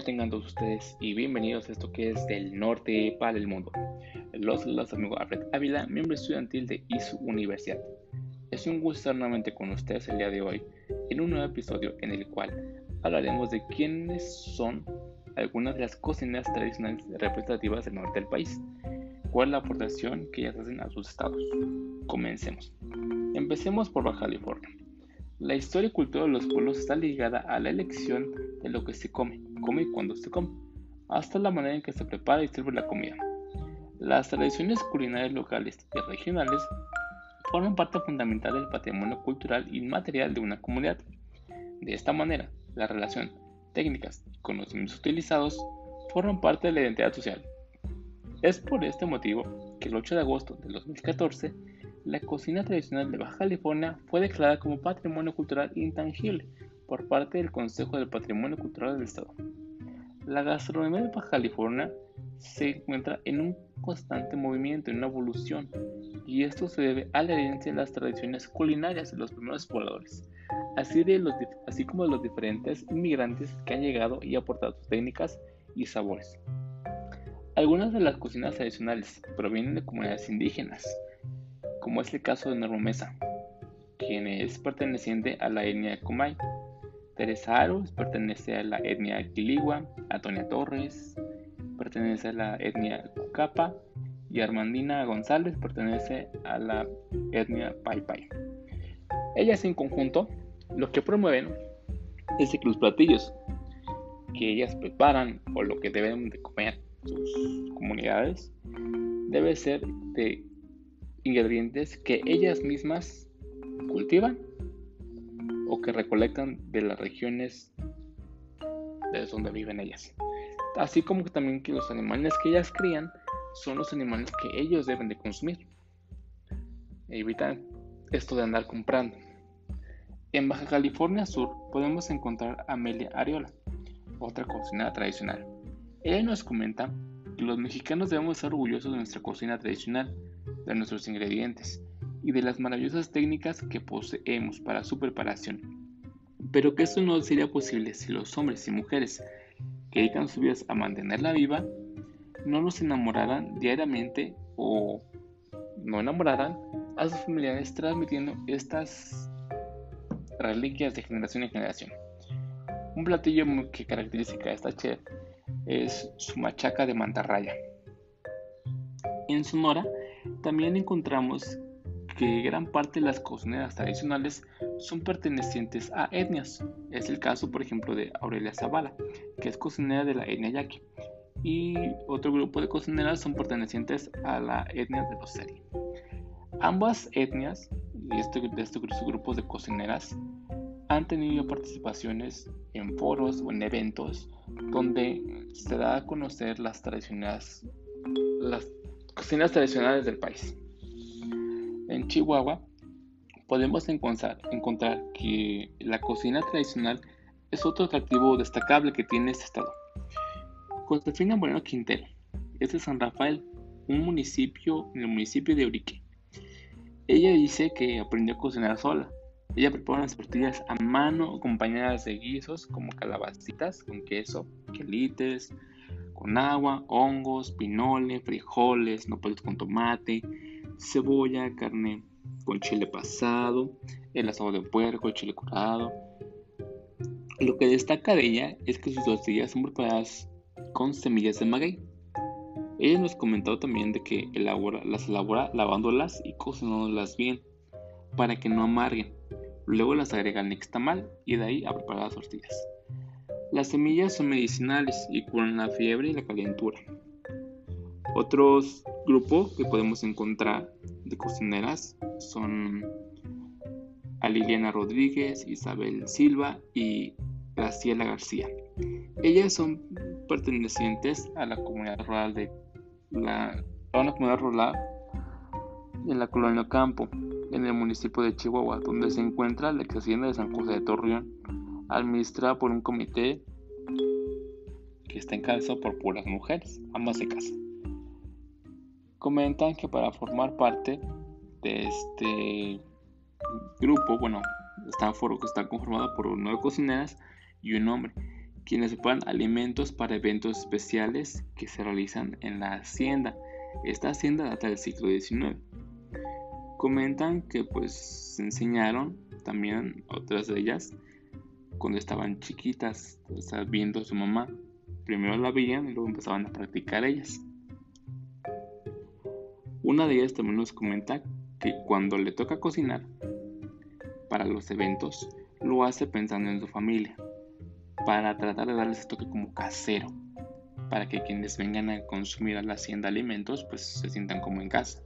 día tengan todos ustedes y bienvenidos a esto que es del norte para el mundo. Los, los amigos Alfred Ávila, miembro estudiantil de ISU Universidad. Es un gusto estar nuevamente con ustedes el día de hoy en un nuevo episodio en el cual hablaremos de quiénes son algunas de las cocinas tradicionales representativas del norte del país, cuál es la aportación que ellas hacen a sus estados. Comencemos. Empecemos por Baja California. La historia y cultura de los pueblos está ligada a la elección de lo que se come, come y cuándo se come, hasta la manera en que se prepara y sirve la comida. Las tradiciones culinarias locales y regionales forman parte fundamental del patrimonio cultural inmaterial de una comunidad. De esta manera, la relación, técnicas y conocimientos utilizados forman parte de la identidad social. Es por este motivo que el 8 de agosto de 2014 la cocina tradicional de Baja California fue declarada como Patrimonio Cultural Intangible por parte del Consejo del Patrimonio Cultural del Estado. La gastronomía de Baja California se encuentra en un constante movimiento, en una evolución, y esto se debe a la herencia de las tradiciones culinarias de los primeros pobladores, así, de los, así como de los diferentes inmigrantes que han llegado y aportado sus técnicas y sabores. Algunas de las cocinas tradicionales provienen de comunidades indígenas, como es el caso de Norma Mesa, quien es perteneciente a la etnia Kumai. Teresa Aros pertenece a la etnia Quiligua, Antonia Torres pertenece a la etnia Cucapa y Armandina González pertenece a la etnia Pai Pai. Ellas en conjunto lo que promueven es que los platillos que ellas preparan o lo que deben de comer sus comunidades debe ser de ingredientes que ellas mismas cultivan o que recolectan de las regiones de donde viven ellas. Así como que también que los animales que ellas crían son los animales que ellos deben de consumir. Evitan esto de andar comprando. En Baja California Sur podemos encontrar a Amelia Ariola, otra cocinera tradicional. Ella nos comenta que los mexicanos debemos estar orgullosos de nuestra cocina tradicional, de nuestros ingredientes y de las maravillosas técnicas que poseemos para su preparación. Pero que esto no sería posible si los hombres y mujeres que dedican sus vidas a mantenerla viva no nos enamoraran diariamente o no enamoraran a sus familiares transmitiendo estas reliquias de generación en generación. Un platillo que caracteriza a esta chef es su machaca de mantarraya. En Sonora también encontramos que gran parte de las cocineras tradicionales son pertenecientes a etnias. Es el caso, por ejemplo, de Aurelia Zavala, que es cocinera de la etnia yaqui. Y otro grupo de cocineras son pertenecientes a la etnia de los Seri. Ambas etnias y este, estos grupos de cocineras han tenido participaciones en foros o en eventos donde se da a conocer las tradiciones, las cocinas tradicionales del país. En Chihuahua podemos encontrar, encontrar que la cocina tradicional es otro atractivo destacable que tiene este estado. Josefina Moreno Quintero es de San Rafael, un municipio en el municipio de Urique. Ella dice que aprendió a cocinar sola. Ella prepara las tortillas a mano acompañadas de guisos como calabacitas con queso, quelites, con agua, hongos, pinole, frijoles, nopales con tomate, cebolla, carne con chile pasado, el asado de puerco, el chile curado. Lo que destaca de ella es que sus tortillas son preparadas con semillas de maguey. Ella nos comentó también de que las elabora lavándolas y cocinándolas bien para que no amarguen. Luego las agrega al nixtamal y de ahí a preparar las tortillas. Las semillas son medicinales y curan la fiebre y la calentura. Otros grupos que podemos encontrar de cocineras son a Liliana Rodríguez, Isabel Silva y Graciela García. Ellas son pertenecientes a la comunidad rural de la comunidad rural en la colonia Campo, en el municipio de Chihuahua, donde se encuentra la ex hacienda de San José de Torreón, administrada por un comité que está encabezado por puras mujeres, ambas de casa. Comentan que para formar parte de este grupo, bueno, está, está conformado por nueve cocineras y un hombre, quienes preparan alimentos para eventos especiales que se realizan en la hacienda. Esta hacienda data del siglo XIX. Comentan que pues se enseñaron también otras de ellas cuando estaban chiquitas, viendo a su mamá. Primero la veían y luego empezaban a practicar ellas. Una de ellas también nos comenta que cuando le toca cocinar para los eventos, lo hace pensando en su familia, para tratar de darles ese toque como casero, para que quienes vengan a consumir a la hacienda alimentos pues se sientan como en casa.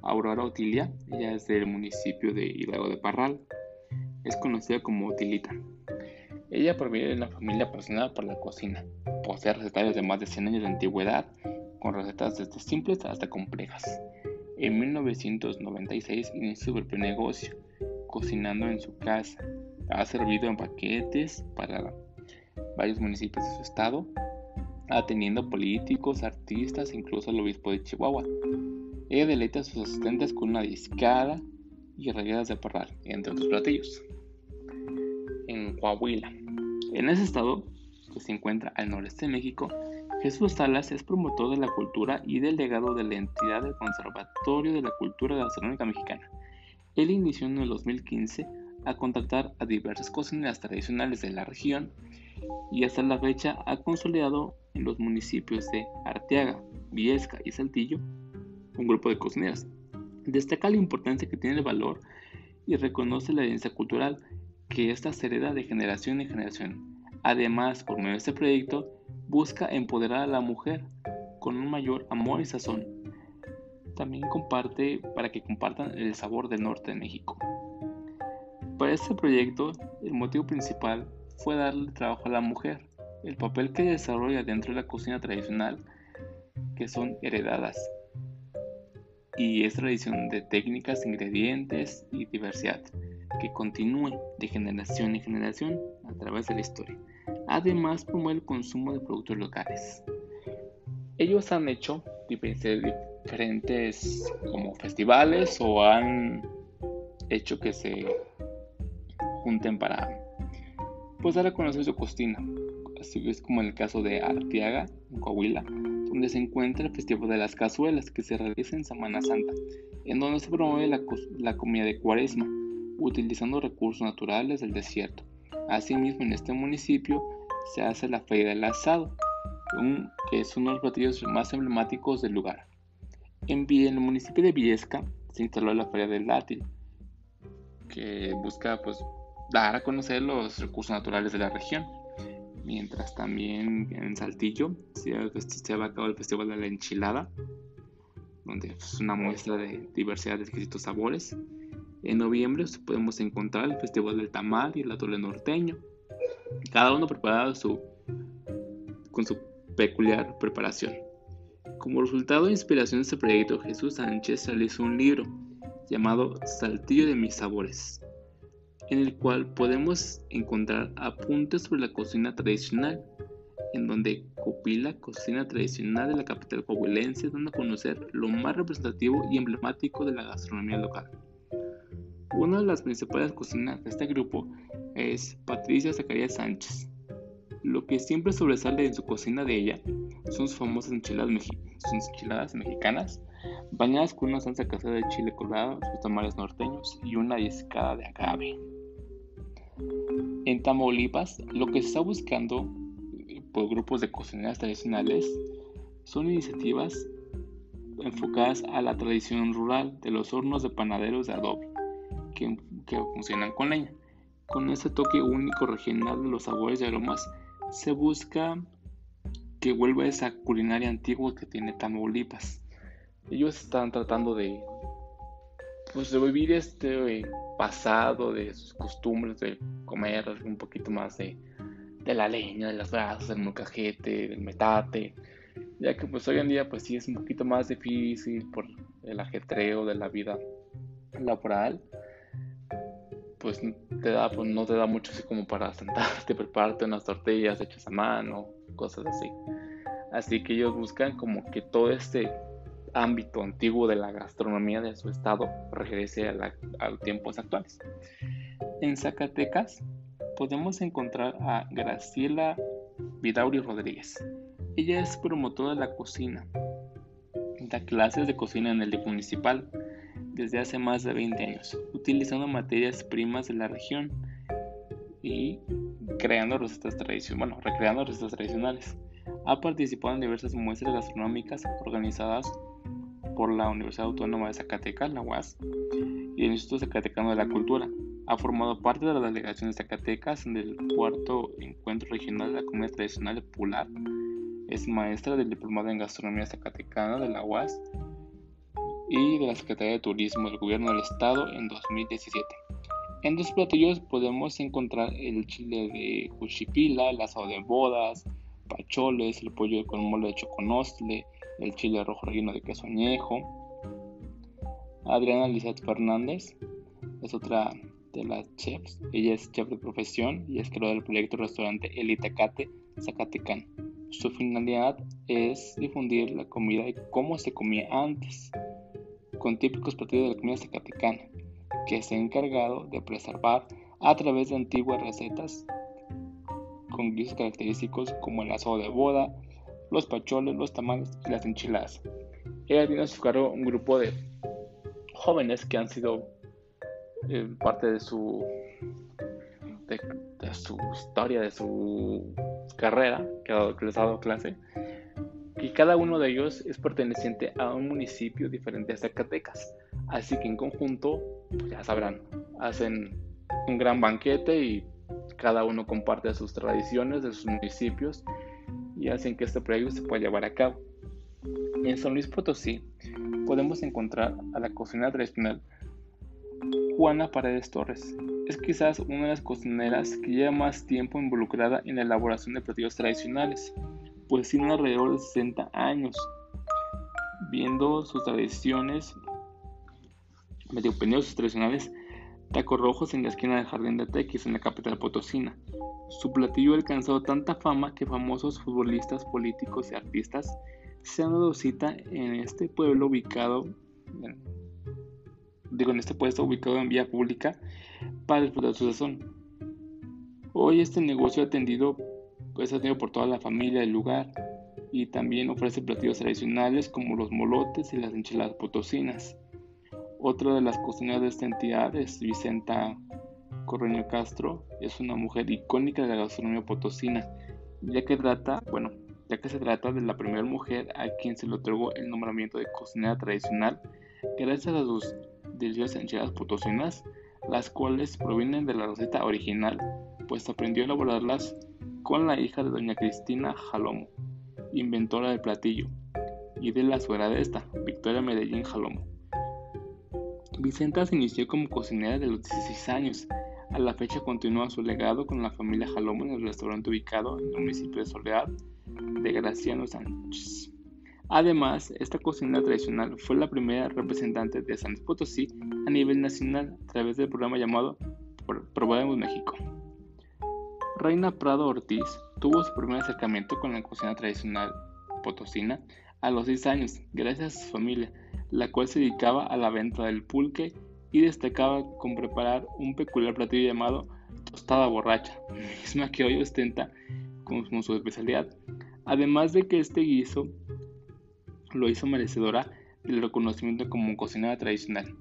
Aurora Otilia, ella es del municipio de Hidalgo de Parral, es conocida como Otilita. Ella proviene de una familia apasionada por la cocina. Posee recetarios de más de 100 años de antigüedad, con recetas desde simples hasta complejas. En 1996 inició su propio negocio, cocinando en su casa. Ha servido en paquetes para varios municipios de su estado, atendiendo políticos, artistas, incluso al obispo de Chihuahua. Ella deleita a sus asistentes con una discada y regadas de parral, entre otros platillos. En Coahuila. En ese estado, que se encuentra al noreste de México, Jesús Salas es promotor de la cultura y delegado de la entidad del Conservatorio de la Cultura Gastronómica Mexicana. Él inició en el 2015 a contactar a diversas cocineras tradicionales de la región y hasta la fecha ha consolidado en los municipios de Arteaga, Viesca y Saltillo un grupo de cocineras. Destaca la importancia que tiene el valor y reconoce la herencia cultural que esta se hereda de generación en generación. Además, por medio de este proyecto, busca empoderar a la mujer con un mayor amor y sazón. También comparte para que compartan el sabor del norte de México. Para este proyecto, el motivo principal fue darle trabajo a la mujer, el papel que desarrolla dentro de la cocina tradicional, que son heredadas, y es tradición de técnicas, ingredientes y diversidad que continúe de generación en generación a través de la historia. Además, promueve el consumo de productos locales. Ellos han hecho diferentes como festivales o han hecho que se junten para pues dar a conocer su cocina. Así es como en el caso de Arteaga, en Coahuila, donde se encuentra el Festival de las Cazuelas que se realiza en Semana Santa, en donde se promueve la, la comida de cuaresma, utilizando recursos naturales del desierto. Asimismo, en este municipio se hace la Feria del Asado, que es uno de los platillos más emblemáticos del lugar. En, el municipio de Viesca se instaló la Feria del Látil, que busca pues, dar a conocer los recursos naturales de la región. Mientras también en Saltillo se, se el Festival de la Enchilada, donde es una muestra de diversidad de exquisitos sabores. En noviembre podemos encontrar el Festival del Tamal y el Atole Norteño, cada uno preparado con su peculiar preparación. Como resultado de inspiración de este proyecto, Jesús Sánchez realizó un libro llamado Saltillo de mis sabores, en el cual podemos encontrar apuntes sobre la cocina tradicional, en donde copila cocina tradicional de la capital coahuilense, dando a conocer lo más representativo y emblemático de la gastronomía local. Una de las principales cocineras de este grupo es Patricia Zacarías Sánchez. Lo que siempre sobresale en su cocina de ella son sus famosas enchiladas, enchiladas mexicanas, bañadas con una salsa casera de chile colorado, sus tamales norteños y una discada de agave. En Tamaulipas, lo que se está buscando eh, por grupos de cocineras tradicionales son iniciativas enfocadas a la tradición rural de los hornos de panaderos de adobe, que, que funcionan con leña. Con ese toque único regional de los sabores y aromas, se busca que vuelva esa culinaria antigua que tiene Tamaulipas. Ellos están tratando de pues revivir este pasado de sus costumbres de comer un poquito más de, de la leña, de las brasas, del molcajete, del metate, ya que pues hoy en día pues sí es un poquito más difícil por el ajetreo de la vida laboral pues te da, pues no te da mucho así como para sentarte, prepararte unas tortillas hechas a mano, cosas así. Así que ellos buscan como que todo este ámbito antiguo de la gastronomía de su estado regrese a, los tiempos actuales. En Zacatecas podemos encontrar a Graciela Vidauri Rodríguez. Ella es promotora de la cocina. Da clases de cocina en el municipal desde hace más de 20 años, utilizando materias primas de la región y creando recetas tradicionales, bueno, recreando recetas tradicionales. Ha participado en diversas muestras gastronómicas organizadas por la Universidad Autónoma de Zacatecas, la UAS, y el Instituto Zacatecano de la Cultura. Ha formado parte de la delegación de Zacatecas en el cuarto encuentro regional de la comida tradicional de Pular. Es maestra del Diplomado en Gastronomía Zacatecana de la UAS y de la Secretaría de Turismo del Gobierno del Estado en 2017. En dos platillos podemos encontrar el chile de cuchipila, el asado de bodas, pacholes, el pollo con mole de choconostle, el chile rojo relleno de queso añejo. Adriana Lizeth Fernández es otra de las chefs. Ella es chef de profesión y es creadora del proyecto restaurante El Itacate Zacatecán. Su finalidad es difundir la comida y cómo se comía antes, con típicos platillos de la comida zacatecana, que se ha encargado de preservar a través de antiguas recetas con guisos característicos como el asado de boda, los pacholes, los tamales y las enchiladas. Ella tiene a su cargo un grupo de jóvenes que han sido eh, parte de su, de, su historia, de su carrera, que, les ha dado clase. Y cada uno de ellos es perteneciente a un municipio diferente a Zacatecas. Así que en conjunto, pues ya sabrán, hacen un gran banquete y cada uno comparte sus tradiciones de sus municipios y hacen que este proyecto se pueda llevar a cabo. En San Luis Potosí podemos encontrar a la cocinera tradicional Juana Paredes Torres. Es quizás una de las cocineras que lleva más tiempo involucrada en la elaboración de platillos tradicionales, pues tiene alrededor de 60 años, viendo sus tradiciones, medio sus tradicionales Tacos rojos en la esquina del Jardín de Tequis, en la capital potosina. Su platillo ha alcanzado tanta fama que famosos futbolistas, políticos y artistas se han dado cita en este pueblo ubicado, digo, en este puesto ubicado en vía pública para disfrutar su sazón. Hoy este negocio atendido, pues atendido por toda la familia del lugar y también ofrece platillos tradicionales como los molotes y las enchiladas potosinas. Otra de las cocineras de esta entidad es Vicenta Correño Castro. Es una mujer icónica de la gastronomía potosina, ya que trata, bueno, ya que se trata de la primera mujer a quien se le otorgó el nombramiento de cocinera tradicional gracias a sus deliciosas enchiladas potosinas, las cuales provienen de la receta original, pues aprendió a elaborarlas con la hija de doña Cristina Jalomo, inventora del platillo, y de la suegra de esta, Victoria Medellín Jalomo. Vicenta se inició como cocinera de los 16 años. A la fecha continúa su legado con la familia Jalomo en el restaurante ubicado en el municipio de Soledad de Graciano Sánchez. Además, esta cocina tradicional fue la primera representante de San Potosí a nivel nacional a través del programa llamado Probemos México. Reina Prado Ortiz tuvo su primer acercamiento con la cocina tradicional potosina a los 6 años, gracias a su familia, la cual se dedicaba a la venta del pulque y destacaba con preparar un peculiar platillo llamado tostada borracha, misma que hoy ostenta como su especialidad. Además de que este guiso lo hizo merecedora del reconocimiento como cocinera tradicional.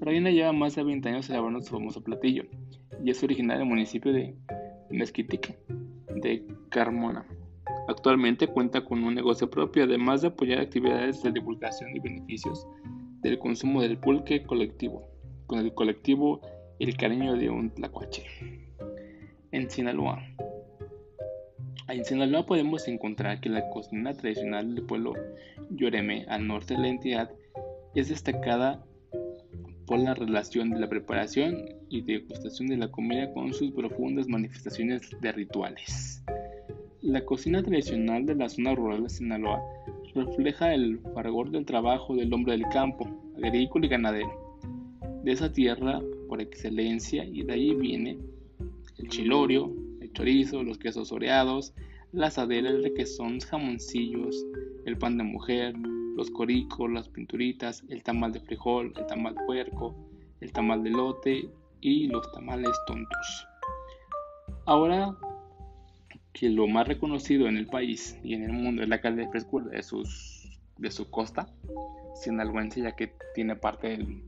Reina lleva más de 20 años elaborando su famoso platillo y es originaria del municipio de Mezquitique, de Carmona. Actualmente cuenta con un negocio propio, además de apoyar actividades de divulgación y beneficios del consumo del pulque colectivo, con el colectivo El Cariño de un Tlacuache. En Sinaloa. En Sinaloa podemos encontrar que la cocina tradicional del pueblo Yoreme, al norte de la entidad, es destacada por la relación de la preparación y degustación de la comida con sus profundas manifestaciones de rituales. La cocina tradicional de la zona rural de Sinaloa refleja el fargor del trabajo del hombre del campo, agrícola y ganadero, de esa tierra por excelencia y de ahí viene el chilorio, el chorizo, los quesos oreados, las aderas de requesón, jamoncillos, el pan de mujer, los coricos, las pinturitas, el tamal de frijol, el tamal puerco, el tamal de lote y los tamales tontos. Ahora que lo más reconocido en el país y en el mundo es la calidad de frescura de, sus, de su costa sinaloense, ya que tiene parte del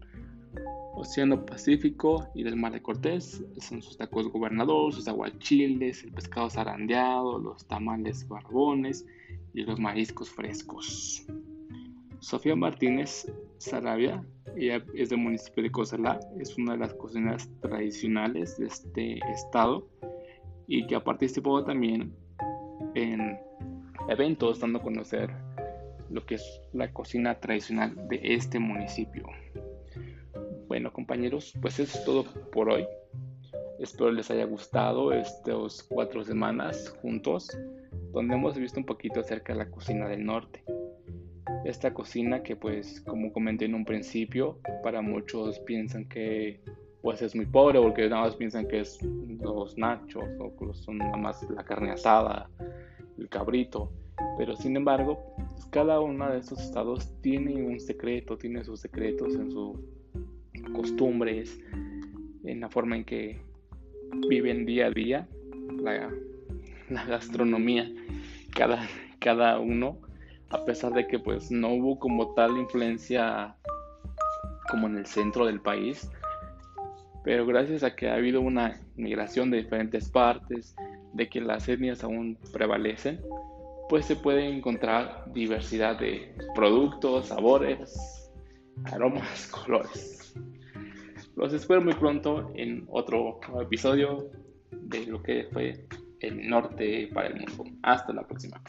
Océano Pacífico y del Mar de Cortés, son sus tacos gobernador, sus aguachiles, el pescado zarandeado, los tamales barbones y los mariscos frescos. Sofía Martínez Sarabia, ella es del municipio de Cozalá, es una de las cocineras tradicionales de este estado y que ha participado también en eventos dando a conocer lo que es la cocina tradicional de este municipio. Bueno compañeros, pues eso es todo por hoy. Espero les haya gustado estas cuatro semanas juntos, donde hemos visto un poquito acerca de la cocina del norte. Esta cocina que pues como comenté en un principio, para muchos piensan que pues es muy pobre porque nada más piensan que es los nachos o son nada más la carne asada, el cabrito. Pero sin embargo, pues, cada uno de estos estados tiene un secreto, tiene sus secretos en sus costumbres, en la forma en que viven día a día la, gastronomía cada, cada uno, a pesar de que pues no hubo como tal influencia como en el centro del país, pero gracias a que ha habido una migración de diferentes partes, de que las etnias aún prevalecen, pues se puede encontrar diversidad de productos, sabores, aromas, colores. Los espero muy pronto en otro episodio de lo que fue el norte para el mundo. Hasta la próxima.